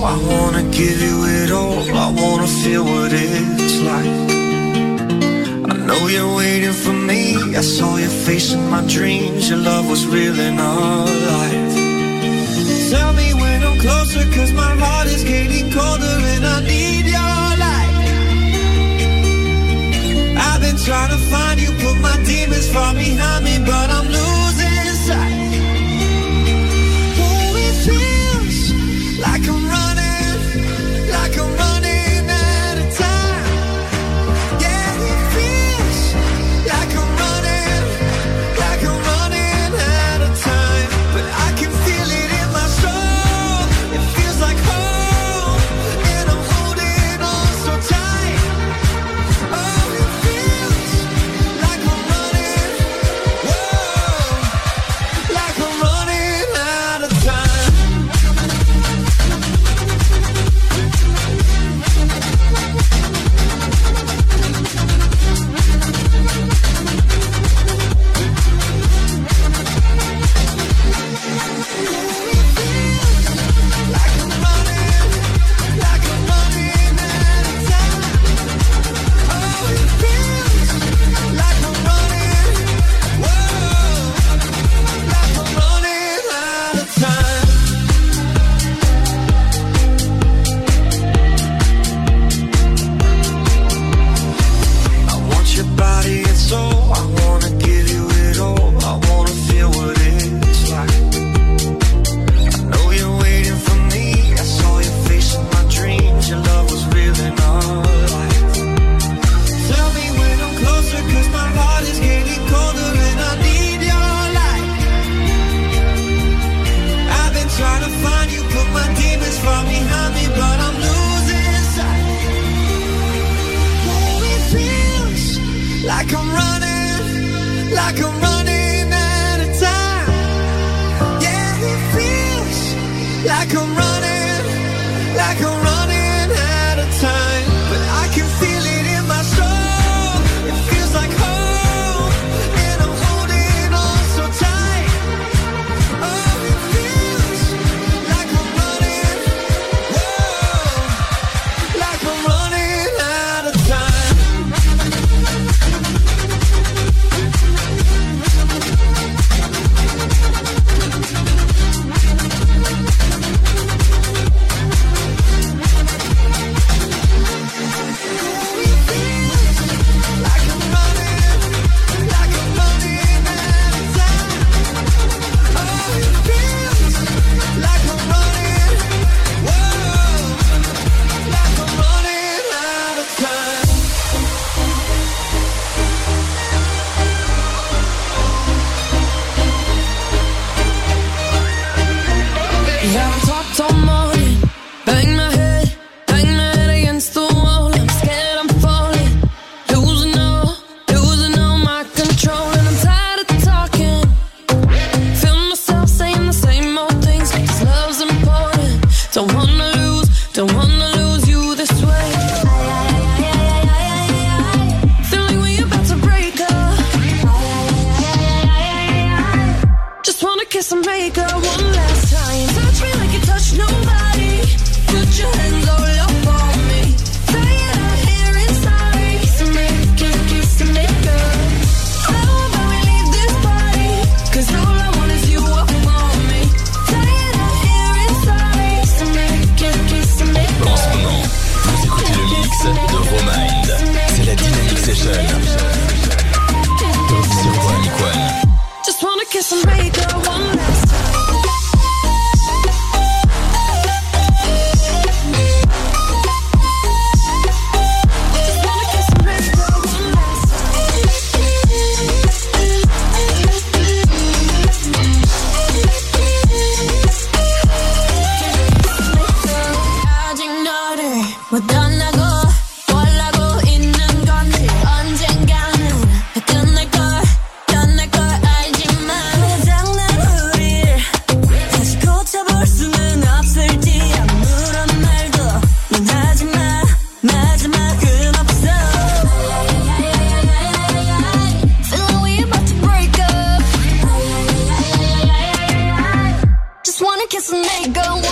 body and like I'm running, like I'm kiss me, they.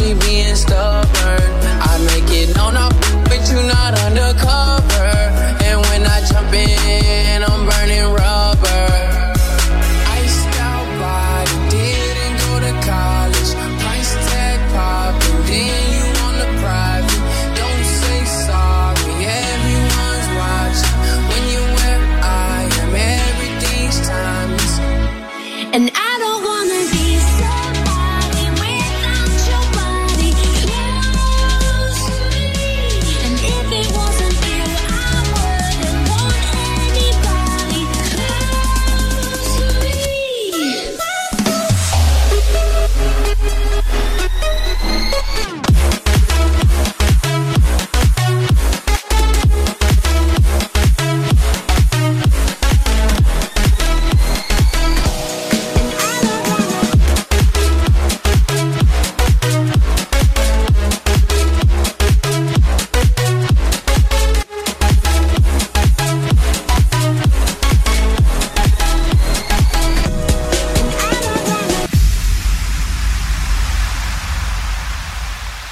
she be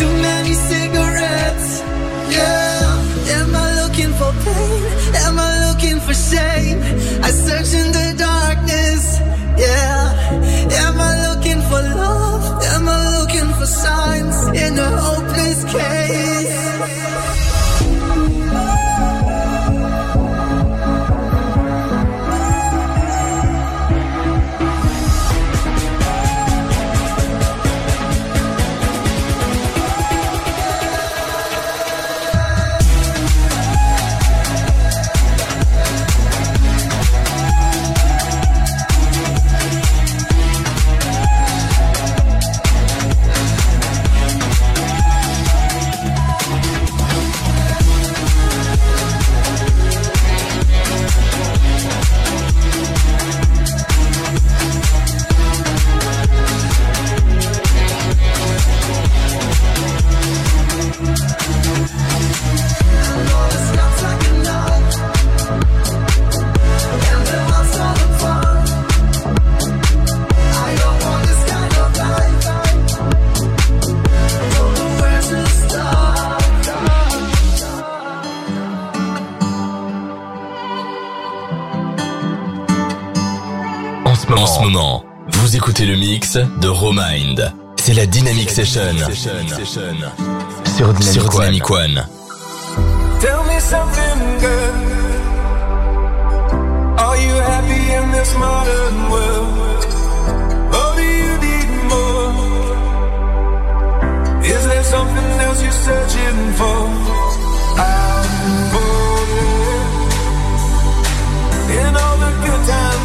Too many cigarettes. Yeah. Am I looking for pain? Am I looking for shame? I search in the darkness. Yeah. Am I looking for love? Am I looking for signs in a hopeless case? En ce moment, vous écoutez le mix de Romind. C'est la Dynamic Session. Sur Dynamic One. Tell me something good. Are you happy in this modern world? Or do you need more? Is there something else you're searching for?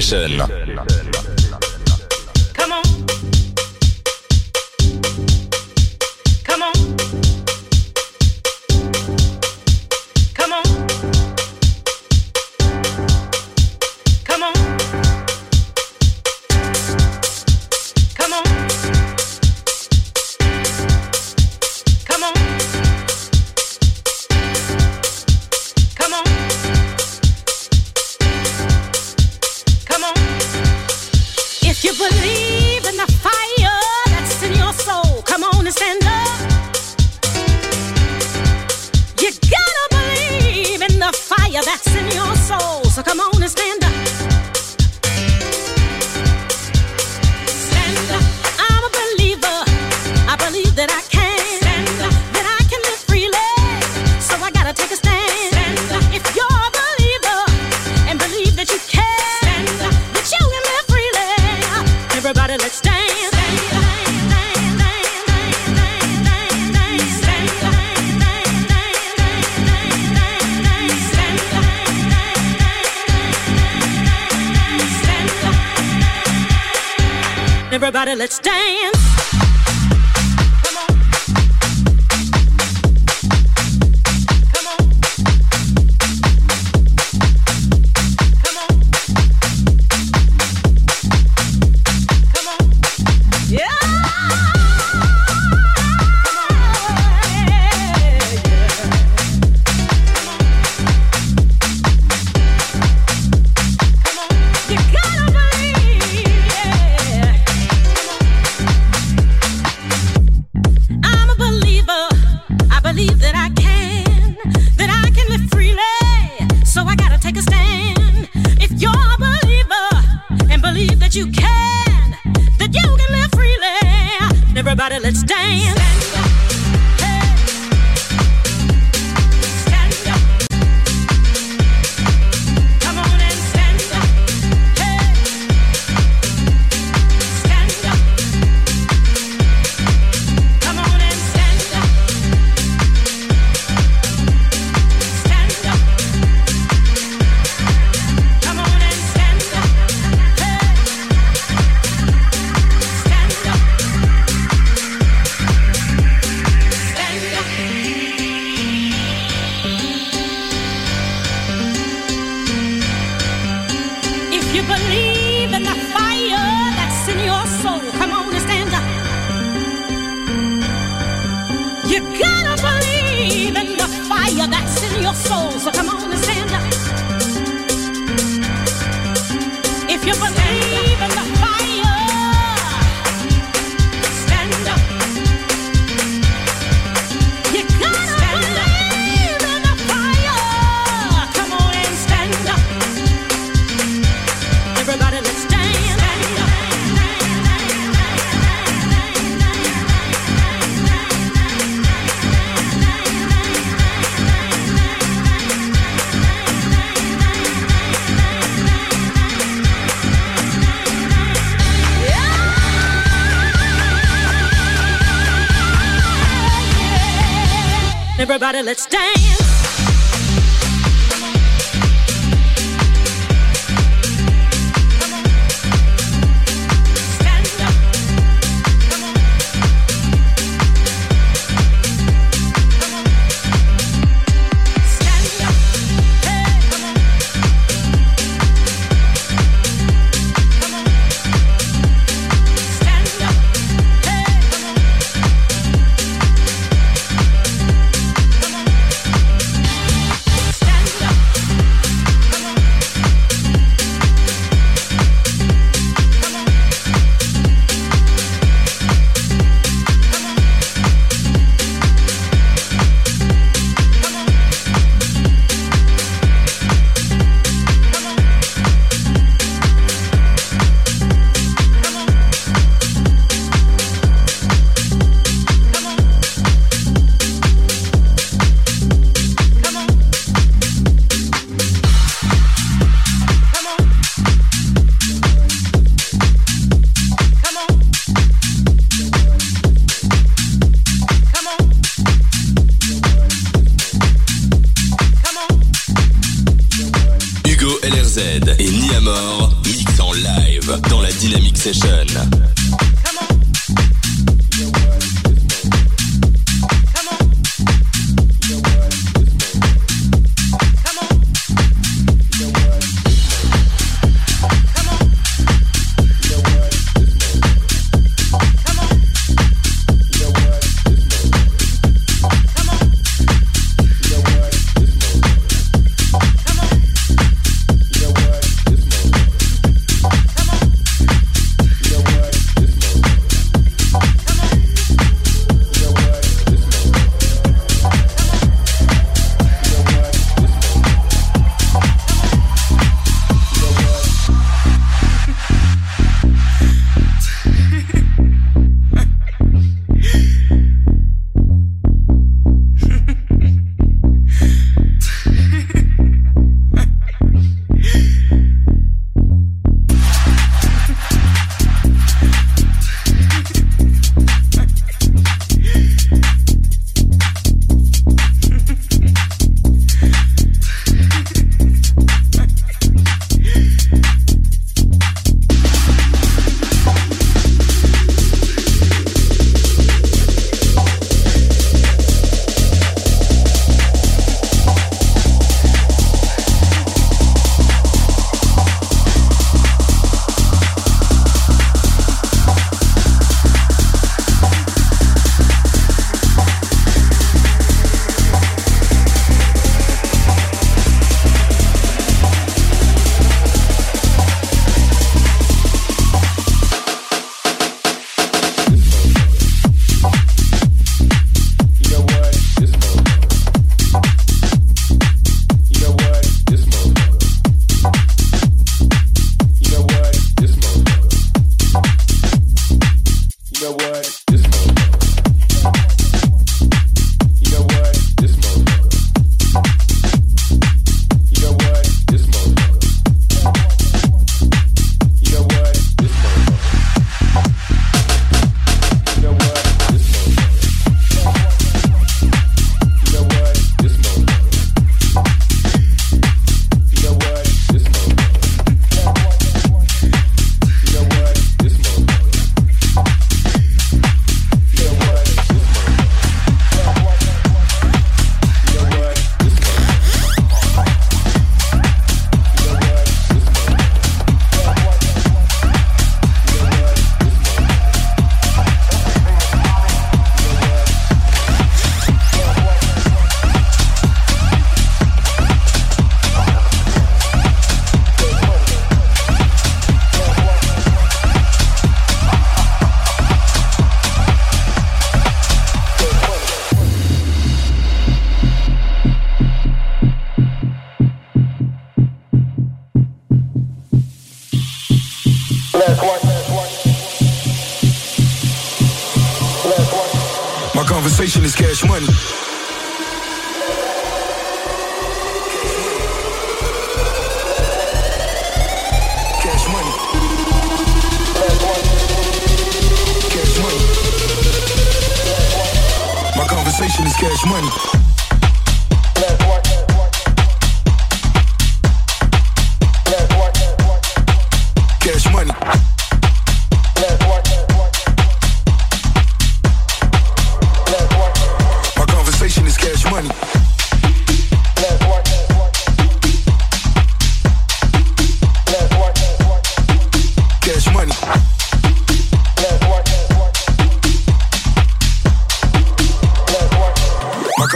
Station. Let's dance. Let's dance. Conversation is cash money.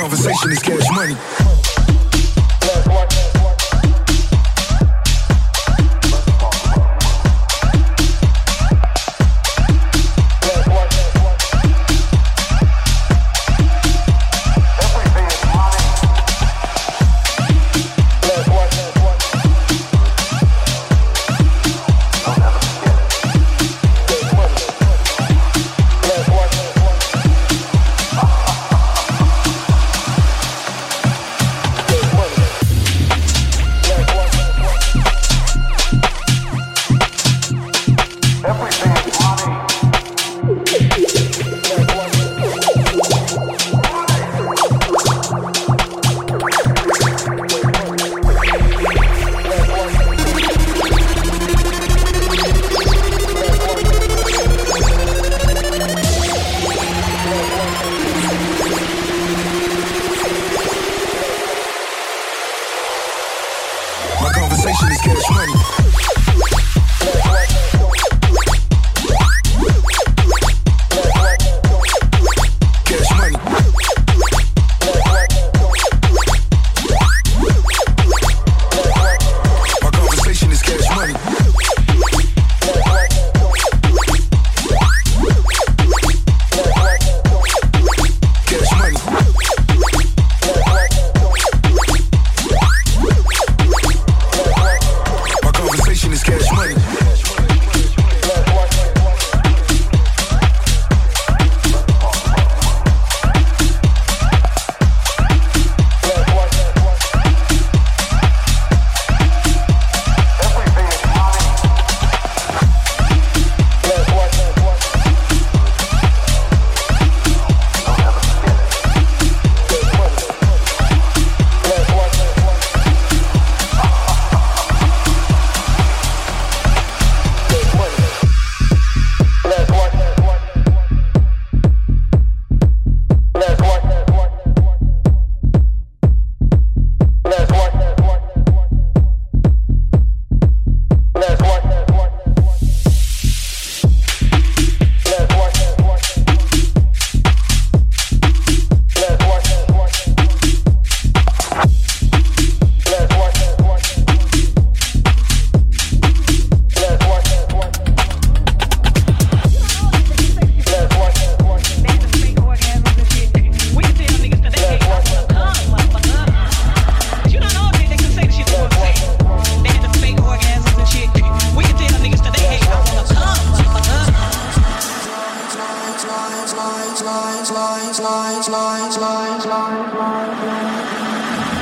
conversation is cash money.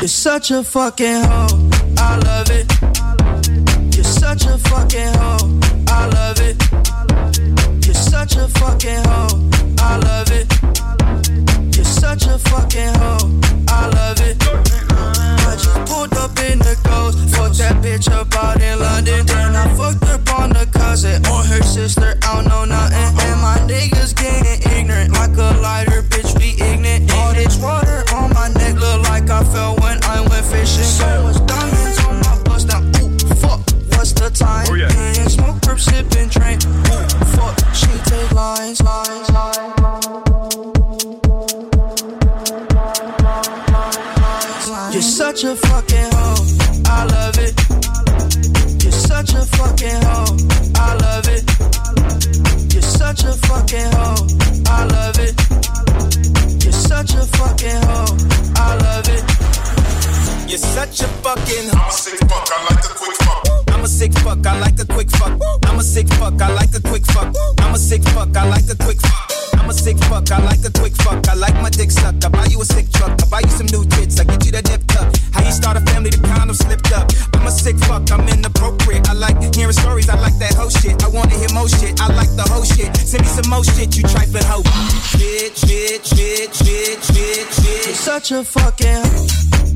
You're such a fucking hoe. I love it. You're such a fucking hoe. I love it. You're such a fucking hoe. I love it. You're such a fucking hoe. I love it. I just pulled up in the ghost. Fucked that bitch up out in London. Then I fucked up on the cousin fell when I went fishing. So much diamonds on my bust now. Ooh, fuck. What's the time? Oh, yeah. And smoke, sipping, train. Ooh, fuck. She take lines, lines, lines. You're such a fucking hoe. I love it. You're such a fucking hoe. I love it. You're such a fucking hoe. I love it. You're such a fucking hoe. I love it. You're such a fucking I'm a sick fuck, I like a quick fuck. I'm a sick fuck, I like a quick fuck. I'm a sick fuck, I like a quick fuck. I'm a sick fuck, I like a quick fuck. I'm a sick fuck, I like a quick fuck. I like my dick suck. I buy you a sick truck. I buy you some new tits. I get you that nip tuck. How you start a family, the condom slipped up. I'm a sick fuck, I'm inappropriate. I like hearing stories, I like that whole shit. I wanna hear more shit, I like the whole shit. Send me some more shit, you trifling hoe. Bitch, bitch, bitch, bitch, bitch, bitch. You're such a fucking hoe. You're